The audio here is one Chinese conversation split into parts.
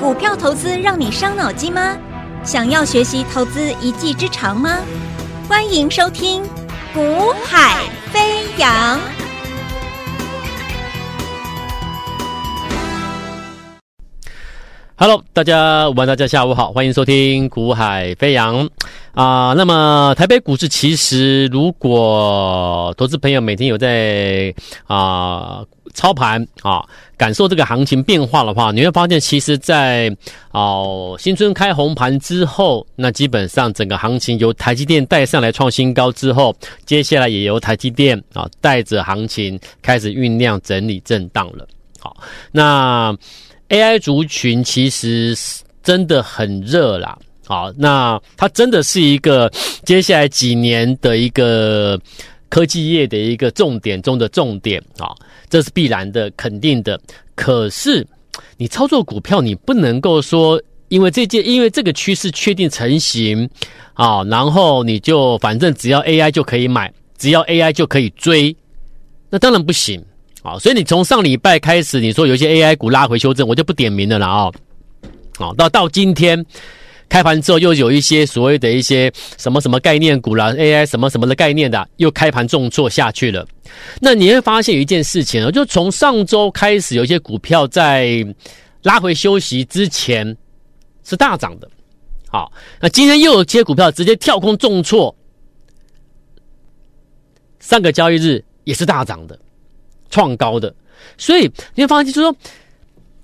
股票投资让你伤脑筋吗？想要学习投资一技之长吗？欢迎收听《股海飞扬》。Hello，大家午安，大家下午好，欢迎收听《股海飞扬》啊、那么台北股市其实，如果投资朋友每天有在啊。操盘啊，感受这个行情变化的话，你会发现，其实在，哦新春开红盘之后，那基本上整个行情由台积电带上来创新高之后，接下来也由台积电啊带着行情开始酝酿整理震荡了。好，那 AI 族群其实真的很热啦。好，那它真的是一个接下来几年的一个。科技业的一个重点中的重点啊，这是必然的、肯定的。可是，你操作股票，你不能够说，因为这件，因为这个趋势确定成型啊，然后你就反正只要 AI 就可以买，只要 AI 就可以追，那当然不行啊。所以你从上礼拜开始，你说有些 AI 股拉回修正，我就不点名了啦啊。好，到到今天。开盘之后，又有一些所谓的一些什么什么概念股啦，AI 什么什么的概念的，又开盘重挫下去了。那你会发现有一件事情啊，就从上周开始，有一些股票在拉回休息之前是大涨的。好，那今天又有些股票直接跳空重挫，上个交易日也是大涨的，创高的。所以你会发现，就是说。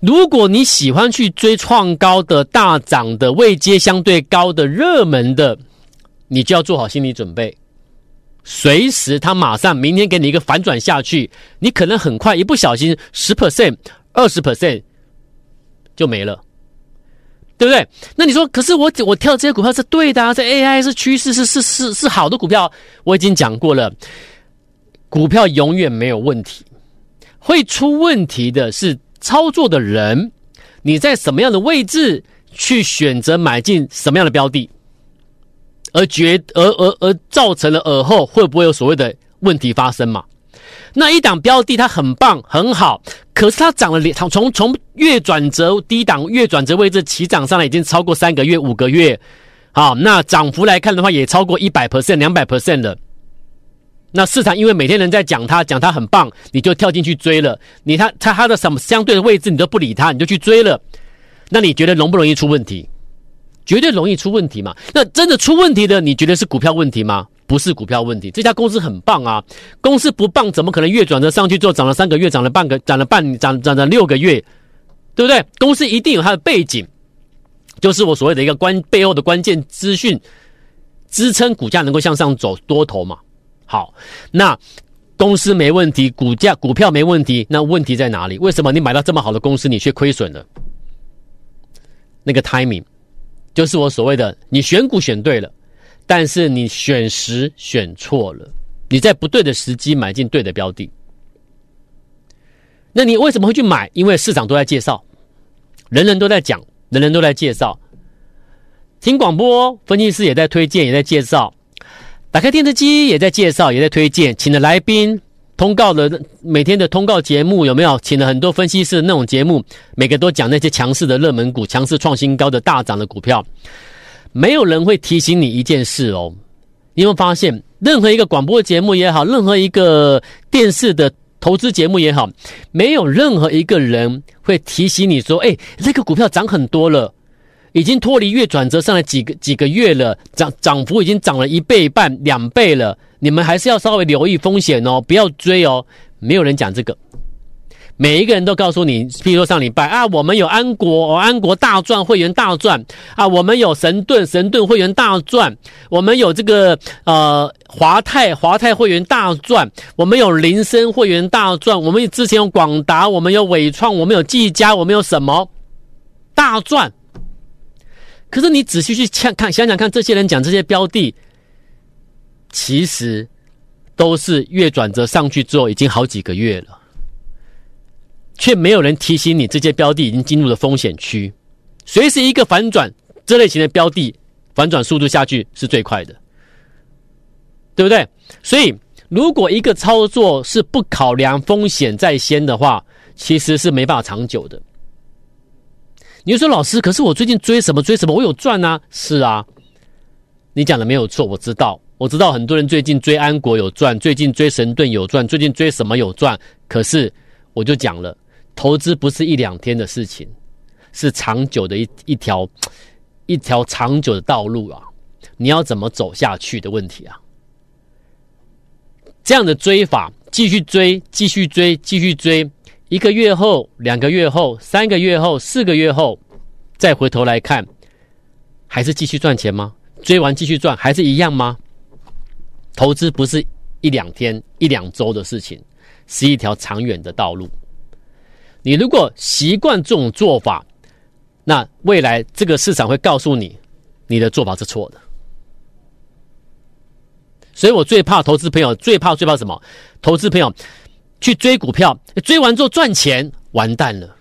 如果你喜欢去追创高的大涨的位阶相对高的热门的，你就要做好心理准备，随时它马上明天给你一个反转下去，你可能很快一不小心十 percent、二十 percent 就没了，对不对？那你说，可是我我跳这些股票是对的啊，这 AI 是趋势，是是是是好的股票，我已经讲过了，股票永远没有问题，会出问题的是。操作的人，你在什么样的位置去选择买进什么样的标的，而决而而而造成了而后会不会有所谓的问题发生嘛？那一档标的它很棒很好，可是它涨了两从从从月转折低档月转折位置起涨上来已经超过三个月五个月，好，那涨幅来看的话也超过一百 percent 两百 percent 了。那市场因为每天人在讲它，讲它很棒，你就跳进去追了。你它它它的什么相对的位置你都不理它，你就去追了。那你觉得容不容易出问题？绝对容易出问题嘛。那真的出问题的，你觉得是股票问题吗？不是股票问题。这家公司很棒啊，公司不棒怎么可能月转折上去之后涨了三个月，涨了半个，涨了半，涨涨了六个月，对不对？公司一定有它的背景，就是我所谓的一个关背后的关键资讯支撑股价能够向上走多头嘛。好，那公司没问题，股价股票没问题，那问题在哪里？为什么你买到这么好的公司，你却亏损了？那个 timing，就是我所谓的，你选股选对了，但是你选时选错了，你在不对的时机买进对的标的，那你为什么会去买？因为市场都在介绍，人人都在讲，人人都在介绍，听广播，分析师也在推荐，也在介绍。打开电视机也在介绍，也在推荐，请的来宾通告的每天的通告节目有没有？请了很多分析师那种节目，每个都讲那些强势的热门股、强势创新高的大涨的股票。没有人会提醒你一件事哦，你有没有发现，任何一个广播节目也好，任何一个电视的投资节目也好，没有任何一个人会提醒你说：“哎，这个股票涨很多了。”已经脱离月转折上来几个几个月了，涨涨幅已经涨了一倍半两倍了，你们还是要稍微留意风险哦，不要追哦。没有人讲这个，每一个人都告诉你，譬如说上礼拜啊，我们有安国，安国大赚会员大赚啊，我们有神盾神盾会员大赚，我们有这个呃华泰华泰会员大赚，我们有林森会员大赚，我们之前有广达，我们有纬创，我们有技嘉，我们有什么大赚？可是你仔细去看看，想想看，这些人讲这些标的，其实都是月转折上去之后已经好几个月了，却没有人提醒你这些标的已经进入了风险区，随时一个反转，这类型的标的反转速度下去是最快的，对不对？所以，如果一个操作是不考量风险在先的话，其实是没办法长久的。你就说老师，可是我最近追什么追什么，我有赚啊？是啊，你讲的没有错，我知道，我知道很多人最近追安国有赚，最近追神盾有赚，最近追什么有赚。可是我就讲了，投资不是一两天的事情，是长久的一一条一条长久的道路啊！你要怎么走下去的问题啊？这样的追法，继续追，继续追，继续追。一个月后、两个月后、三个月后、四个月后，再回头来看，还是继续赚钱吗？追完继续赚，还是一样吗？投资不是一两天、一两周的事情，是一条长远的道路。你如果习惯这种做法，那未来这个市场会告诉你，你的做法是错的。所以我最怕投资朋友，最怕最怕什么？投资朋友。去追股票，追完之后赚钱，完蛋了。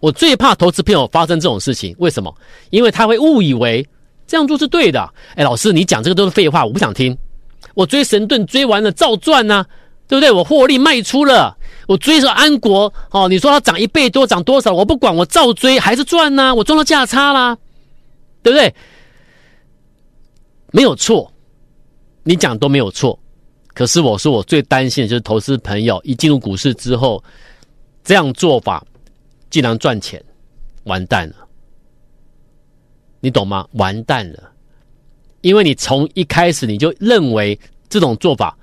我最怕投资朋友发生这种事情，为什么？因为他会误以为这样做是对的。哎，老师，你讲这个都是废话，我不想听。我追神盾追完了照赚呐、对不对？我获利卖出了，我追着安国哦，你说它涨一倍多，涨多少？我不管，我照追还是赚呐、啊，我赚到价差啦，对不对？没有错，你讲都没有错。可是我说，我最担心的就是投资朋友一进入股市之后，这样做法竟然赚钱，完蛋了。你懂吗？完蛋了，因为你从一开始你就认为这种做法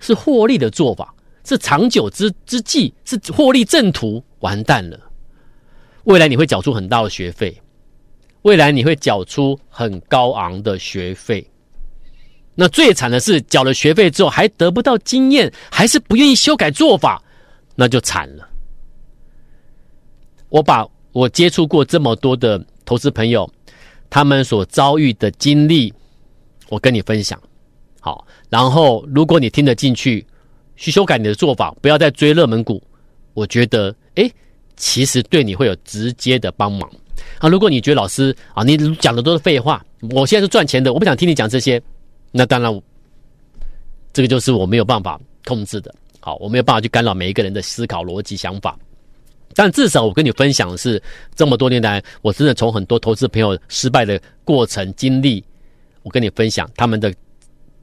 是获利的做法，是长久之之计，是获利正途，完蛋了。未来你会缴出很大的学费，未来你会缴出很高昂的学费。那最惨的是，缴了学费之后还得不到经验，还是不愿意修改做法，那就惨了。我把我接触过这么多的投资朋友，他们所遭遇的经历，我跟你分享。好，然后如果你听得进去，去修改你的做法，不要再追热门股，我觉得，诶，其实对你会有直接的帮忙啊。如果你觉得老师啊，你讲的都是废话，我现在是赚钱的，我不想听你讲这些。那当然，这个就是我没有办法控制的。好，我没有办法去干扰每一个人的思考逻辑想法。但至少我跟你分享的是，这么多年来，我真的从很多投资朋友失败的过程经历，我跟你分享他们的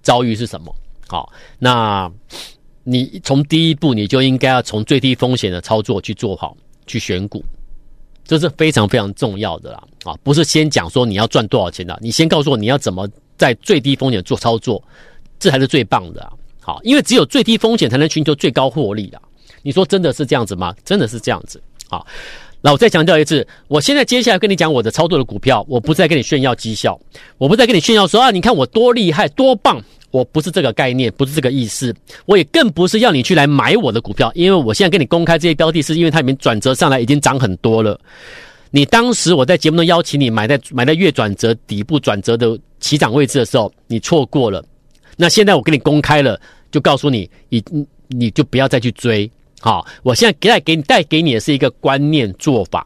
遭遇是什么。好，那你从第一步你就应该要从最低风险的操作去做好，去选股，这是非常非常重要的啦。啊，不是先讲说你要赚多少钱的，你先告诉我你要怎么。在最低风险做操作，这才是最棒的啊！好，因为只有最低风险才能寻求最高获利啊！你说真的是这样子吗？真的是这样子。好，那我再强调一次，我现在接下来跟你讲我的操作的股票，我不再跟你炫耀绩效，我不再跟你炫耀说啊，你看我多厉害多棒，我不是这个概念，不是这个意思，我也更不是要你去来买我的股票，因为我现在跟你公开这些标的，是因为它已经转折上来，已经涨很多了。你当时我在节目中邀请你买在买在月转折底部转折的起涨位置的时候，你错过了。那现在我给你公开了，就告诉你，你你就不要再去追。好，我现在带给你带给你的是一个观念做法，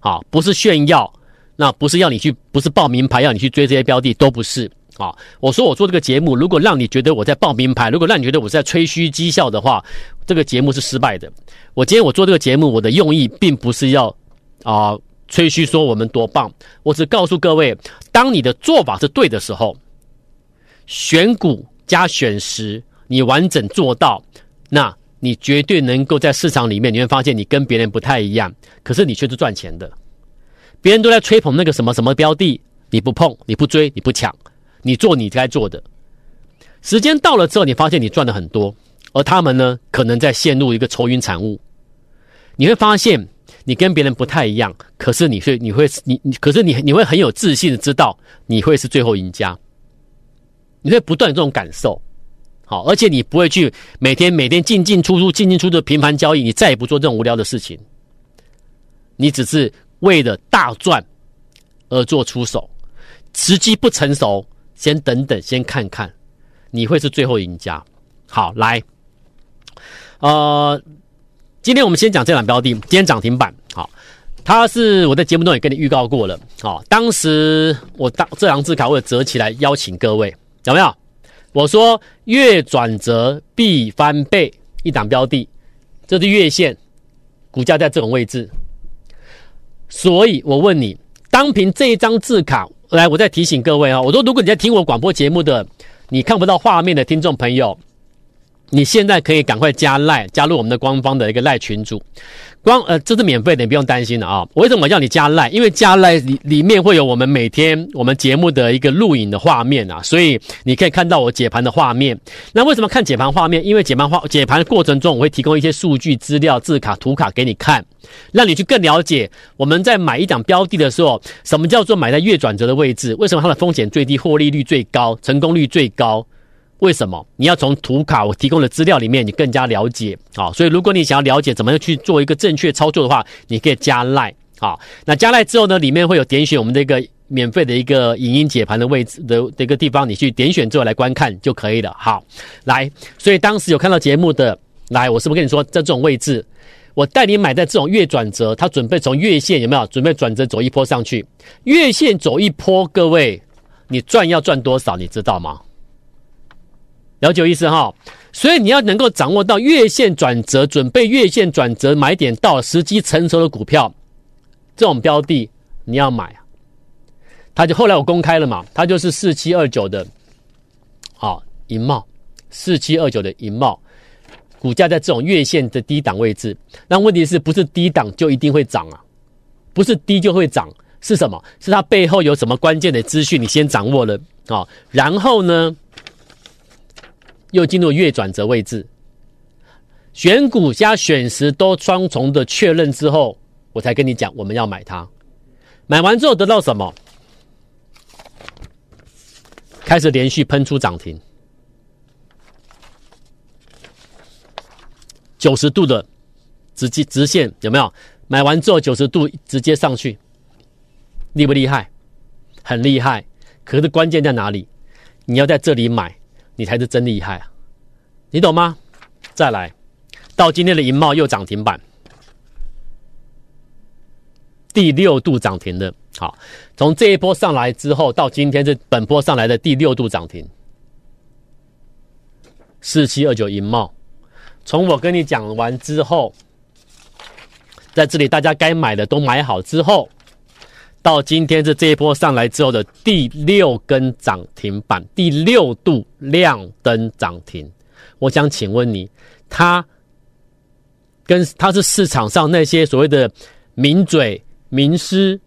好，不是炫耀，那不是要你去，不是报名牌要你去追这些标的，都不是。好，我说我做这个节目，如果让你觉得我在报名牌，如果让你觉得我是在吹嘘绩效的话，这个节目是失败的。我今天我做这个节目，我的用意并不是要啊。吹嘘说我们多棒，我只告诉各位，当你的做法是对的时候，选股加选时，你完整做到，那你绝对能够在市场里面，你会发现你跟别人不太一样，可是你却是赚钱的。别人都在吹捧那个什么什么标的，你不碰，你不追，你不抢，你做你该做的。时间到了之后，你发现你赚了很多，而他们呢，可能在陷入一个愁云惨雾。你会发现。你跟别人不太一样，可是你是，你会，你你，可是你你会很有自信的知道你会是最后赢家，你会不断有这种感受，好，而且你不会去每天每天进进出出进进出出的频繁交易，你再也不做这种无聊的事情，你只是为了大赚而做出手，时机不成熟，先等等，先看看，你会是最后赢家。好，来，呃。今天我们先讲这档标的，今天涨停板，好，他是我在节目中也跟你预告过了，好，当时我当这张字卡我有折起来邀请各位，有没有？我说月转折必翻倍，一档标的，这是月线，股价在这种位置，所以我问你，单凭这一张字卡，来，我再提醒各位啊，我说如果你在听我广播节目的，你看不到画面的听众朋友。你现在可以赶快加赖，加入我们的官方的一个赖群组，光呃这是免费的，你不用担心的啊。我为什么叫你加赖？因为加赖里里面会有我们每天我们节目的一个录影的画面啊，所以你可以看到我解盘的画面。那为什么看解盘画面？因为解盘画解盘的过程中，我会提供一些数据资料、字卡、图卡给你看，让你去更了解我们在买一档标的的时候，什么叫做买在月转折的位置？为什么它的风险最低、获利率最高、成功率最高？为什么你要从图卡我提供的资料里面，你更加了解啊？所以如果你想要了解怎么样去做一个正确操作的话，你可以加赖啊。那加赖之后呢，里面会有点选我们的一个免费的一个影音解盘的位置的的一个地方，你去点选之后来观看就可以了。好，来，所以当时有看到节目的，来，我是不是跟你说，在这种位置，我带你买在这种月转折，它准备从月线有没有准备转折走一波上去？月线走一波，各位，你赚要赚多少？你知道吗？了解意思哈，所以你要能够掌握到月线转折，准备月线转折买点到时机成熟的股票，这种标的你要买啊。它就后来我公开了嘛，它就是四七二九的，好银茂，四七二九的银茂，股价在这种月线的低档位置，那问题是不是低档就一定会涨啊？不是低就会涨，是什么？是它背后有什么关键的资讯？你先掌握了啊，然后呢？又进入月转折位置，选股加选时都双重的确认之后，我才跟你讲我们要买它。买完之后得到什么？开始连续喷出涨停，九十度的直接直线有没有？买完之后九十度直接上去，厉不厉害？很厉害。可是关键在哪里？你要在这里买。你才是真厉害啊！你懂吗？再来，到今天的银茂又涨停板，第六度涨停的。好，从这一波上来之后，到今天是本波上来的第六度涨停。四七二九银茂，从我跟你讲完之后，在这里大家该买的都买好之后。到今天是这一波上来之后的第六根涨停板，第六度亮灯涨停。我想请问你，他跟他是市场上那些所谓的名嘴、名师，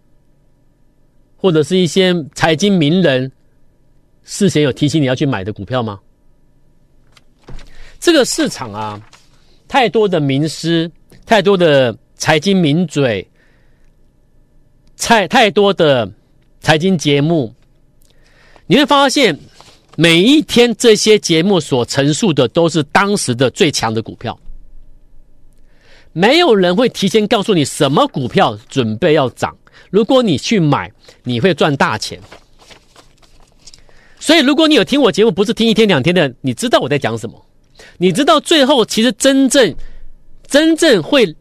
或者是一些财经名人，事先有提醒你要去买的股票吗？这个市场啊，太多的名师，太多的财经名嘴。太太多的财经节目，你会发现每一天这些节目所陈述的都是当时的最强的股票，没有人会提前告诉你什么股票准备要涨。如果你去买，你会赚大钱。所以，如果你有听我节目，不是听一天两天的，你知道我在讲什么？你知道最后其实真正真正会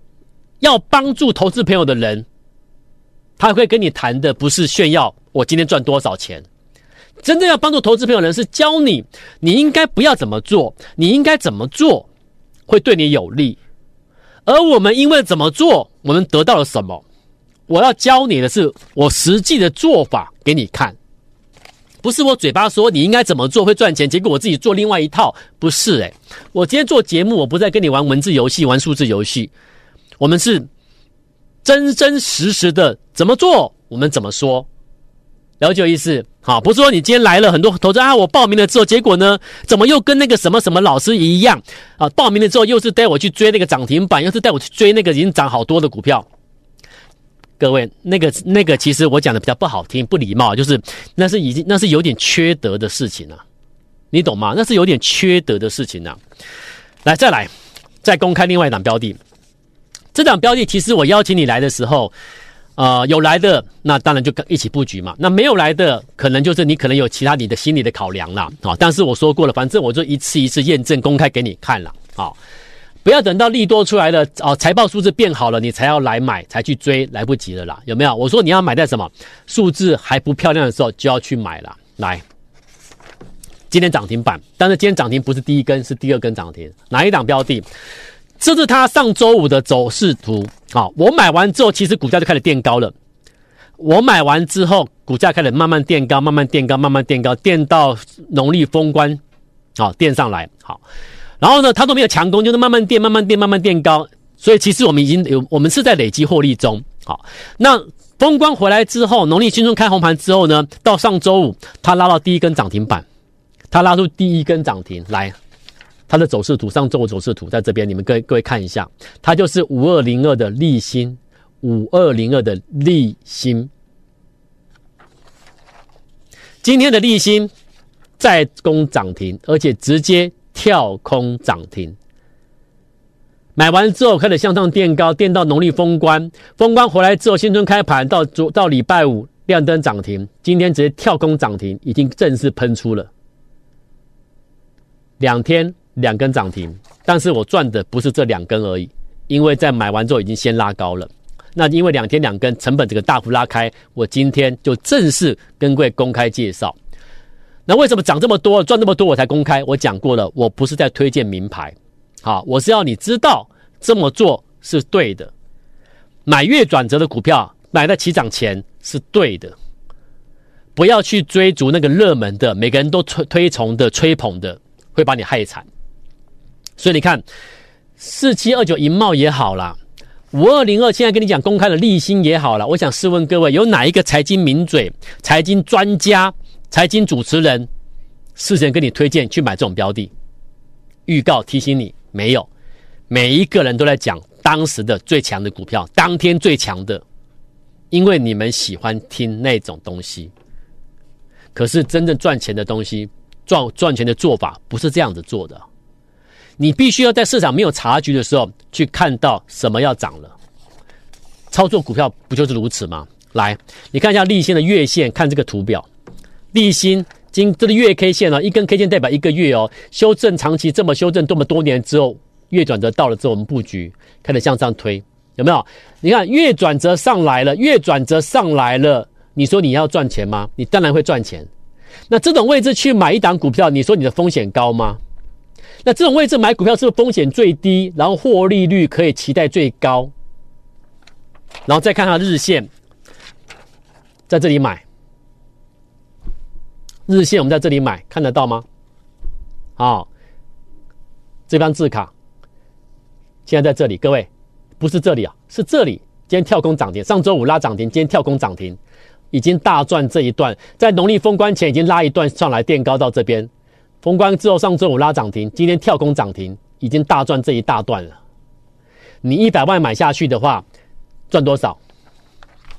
要帮助投资朋友的人。他会跟你谈的不是炫耀我今天赚多少钱，真正要帮助投资朋友的人是教你你应该不要怎么做，你应该怎么做会对你有利。而我们因为怎么做，我们得到了什么？我要教你的是我实际的做法给你看，不是我嘴巴说你应该怎么做会赚钱，结果我自己做另外一套，不是诶，我今天做节目，我不再跟你玩文字游戏，玩数字游戏，我们是。真真实实的怎么做，我们怎么说，了解意思？好，不是说你今天来了很多投资啊，我报名了之后，结果呢，怎么又跟那个什么什么老师一样啊？报名了之后又是带我去追那个涨停板，又是带我去追那个已经涨好多的股票。各位，那个那个其实我讲的比较不好听，不礼貌，就是那是已经那是有点缺德的事情啊，你懂吗？那是有点缺德的事情啊。来，再来，再公开另外一档标的。这档标的其实我邀请你来的时候，呃，有来的那当然就跟一起布局嘛。那没有来的，可能就是你可能有其他你的心理的考量了啊。但是我说过了，反正我就一次一次验证公开给你看了啊。不要等到利多出来了哦，财报数字变好了，你才要来买，才去追，来不及了啦。有没有？我说你要买在什么数字还不漂亮的时候就要去买了。来，今天涨停板，但是今天涨停不是第一根，是第二根涨停。哪一档标的？这是它上周五的走势图。好，我买完之后，其实股价就开始垫高了。我买完之后，股价开始慢慢垫高，慢慢垫高，慢慢垫高，垫到农历封关，好，垫上来。好，然后呢，它都没有强攻，就是慢慢垫，慢慢垫，慢慢垫高。所以其实我们已经有，我们是在累积获利中。好，那封关回来之后，农历新春开红盘之后呢，到上周五，它拉到第一根涨停板，它拉出第一根涨停来。它的走势图，上周五走势图在这边，你们各位各位看一下，它就是五二零二的立新，五二零二的立新，今天的立新再攻涨停，而且直接跳空涨停。买完之后开始向上垫高，垫到农历封关，封关回来之后，新春开盘到昨到礼拜五亮灯涨停，今天直接跳空涨停，已经正式喷出了两天。两根涨停，但是我赚的不是这两根而已，因为在买完之后已经先拉高了。那因为两天两根成本这个大幅拉开，我今天就正式跟各位公开介绍。那为什么涨这么多，赚这么多我才公开？我讲过了，我不是在推荐名牌，好，我是要你知道这么做是对的。买月转折的股票，买在起涨前是对的，不要去追逐那个热门的，每个人都推推崇的、吹捧的，会把你害惨。所以你看，四七二九银茂也好啦，五二零二现在跟你讲公开的利新也好啦。我想试问各位，有哪一个财经名嘴、财经专家、财经主持人事先跟你推荐去买这种标的？预告提醒你，没有。每一个人都在讲当时的最强的股票，当天最强的，因为你们喜欢听那种东西。可是真正赚钱的东西，赚赚钱的做法不是这样子做的。你必须要在市场没有察觉的时候去看到什么要涨了，操作股票不就是如此吗？来，你看一下立新的月线，看这个图表，立新今这个月 K 线哦，一根 K 线代表一个月哦，修正长期这么修正这么多年之后，月转折到了之后，我们布局开始向上推，有没有？你看月转折上来了，月转折上来了，你说你要赚钱吗？你当然会赚钱。那这种位置去买一档股票，你说你的风险高吗？那这种位置买股票是不是风险最低，然后获利率可以期待最高？然后再看它日线，在这里买，日线我们在这里买，看得到吗？好，这张字卡，现在在这里，各位不是这里啊，是这里。今天跳空涨停，上周五拉涨停，今天跳空涨停，已经大赚这一段，在农历封关前已经拉一段上来，垫高到这边。封关之后，上周五拉涨停，今天跳空涨停，已经大赚这一大段了。你一百万买下去的话，赚多少？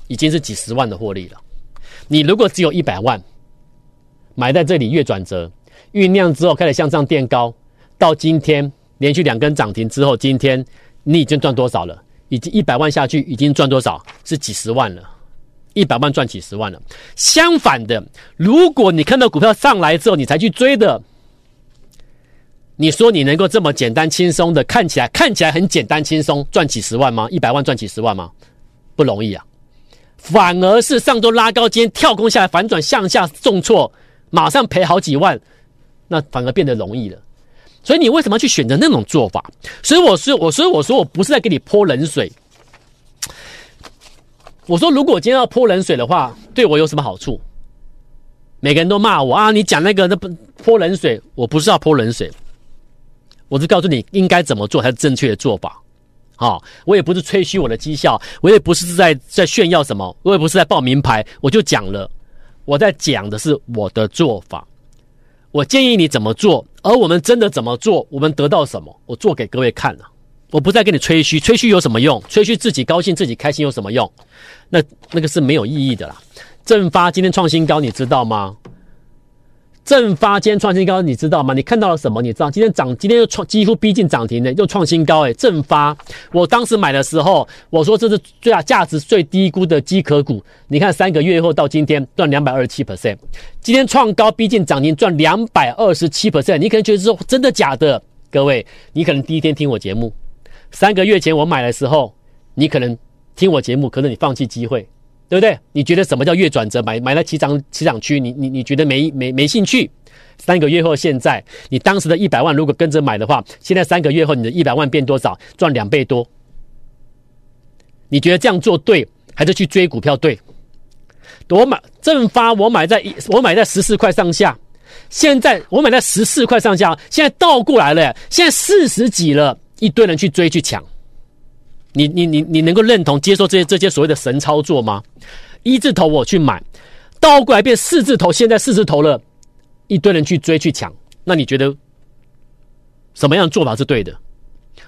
已经是几十万的获利了。你如果只有一百万，买在这里月转折酝酿之后开始向上垫高，到今天连续两根涨停之后，今天你已经赚多少了？已经一百万下去，已经赚多少？是几十万了。一百万赚几十万了。相反的，如果你看到股票上来之后，你才去追的。你说你能够这么简单轻松的看起来看起来很简单轻松赚几十万吗？一百万赚几十万吗？不容易啊！反而是上周拉高，今天跳空下来反转向下重挫，马上赔好几万，那反而变得容易了。所以你为什么去选择那种做法？所以我说，我所以我说我不是在给你泼冷水。我说，如果今天要泼冷水的话，对我有什么好处？每个人都骂我啊！你讲那个那不泼冷水，我不是要泼冷水。我是告诉你应该怎么做才是正确的做法，好、我也不是吹嘘我的绩效，我也不是在在炫耀什么，我也不是在报名牌，我就讲了，我在讲的是我的做法，我建议你怎么做，而我们真的怎么做，我们得到什么，我做给各位看了，我不再跟你吹嘘，吹嘘有什么用？吹嘘自己高兴自己开心有什么用？那那个是没有意义的啦。正发今天创新高，你知道吗？正发今天创新高，你知道吗？你看到了什么？你知道今天涨，今天又创几乎逼近涨停的，又创新高诶。正发，我当时买的时候，我说这是最大价值最低估的机壳股。你看三个月后到今天赚两百二十七 percent，今天创高逼近涨停赚两百二十七 percent。你可能觉得说真的假的？各位，你可能第一天听我节目，三个月前我买的时候，你可能听我节目，可能你放弃机会。对不对？你觉得什么叫月转折？买买了起涨起涨区，你你你觉得没没没兴趣？三个月后，现在你当时的一百万如果跟着买的话，现在三个月后你的一百万变多少？赚两倍多。你觉得这样做对，还是去追股票对？我买正发，我买在一，我买在十四块上下。现在我买在十四块上下，现在倒过来了，现在四十几了，一堆人去追去抢。你你你你能够认同接受这些这些所谓的神操作吗？一字头我去买，倒过来变四字头，现在四字头了，一堆人去追去抢。那你觉得什么样做法是对的？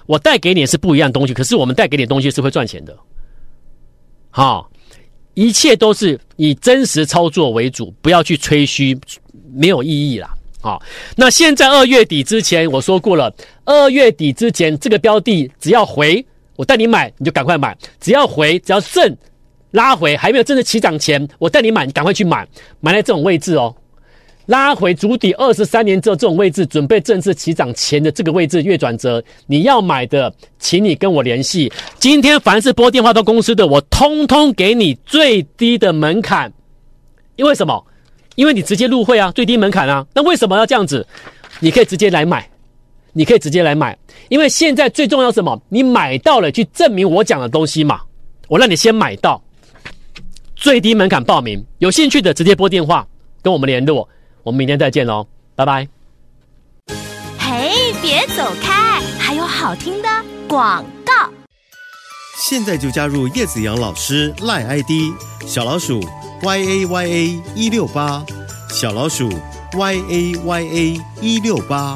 我带给你是不一样的东西，可是我们带给你的东西是会赚钱的。好，一切都是以真实操作为主，不要去吹嘘，没有意义啦。好，那现在二月底之前，我说过了，二月底之前这个标的只要回，我带你买，你就赶快买；只要回，只要正拉回，还没有正式起涨前，我带你买，你赶快去买，买在这种位置哦。拉回足底二十三年之后，这种位置准备正式起涨前的这个位置月转折，你要买的，请你跟我联系。今天凡是拨电话到公司的，我通通给你最低的门槛。因为什么？因为你直接入会啊，最低门槛啊。那为什么要这样子？你可以直接来买，你可以直接来买。因为现在最重要什么？你买到了，去证明我讲的东西嘛。我让你先买到，最低门槛报名，有兴趣的直接拨电话跟我们联络。我们明天再见喽，拜拜。嘿，别走开，还有好听的广告。现在就加入叶子阳老师赖 ID 小老鼠 y a y a 一六八小老鼠 y a y a 一六八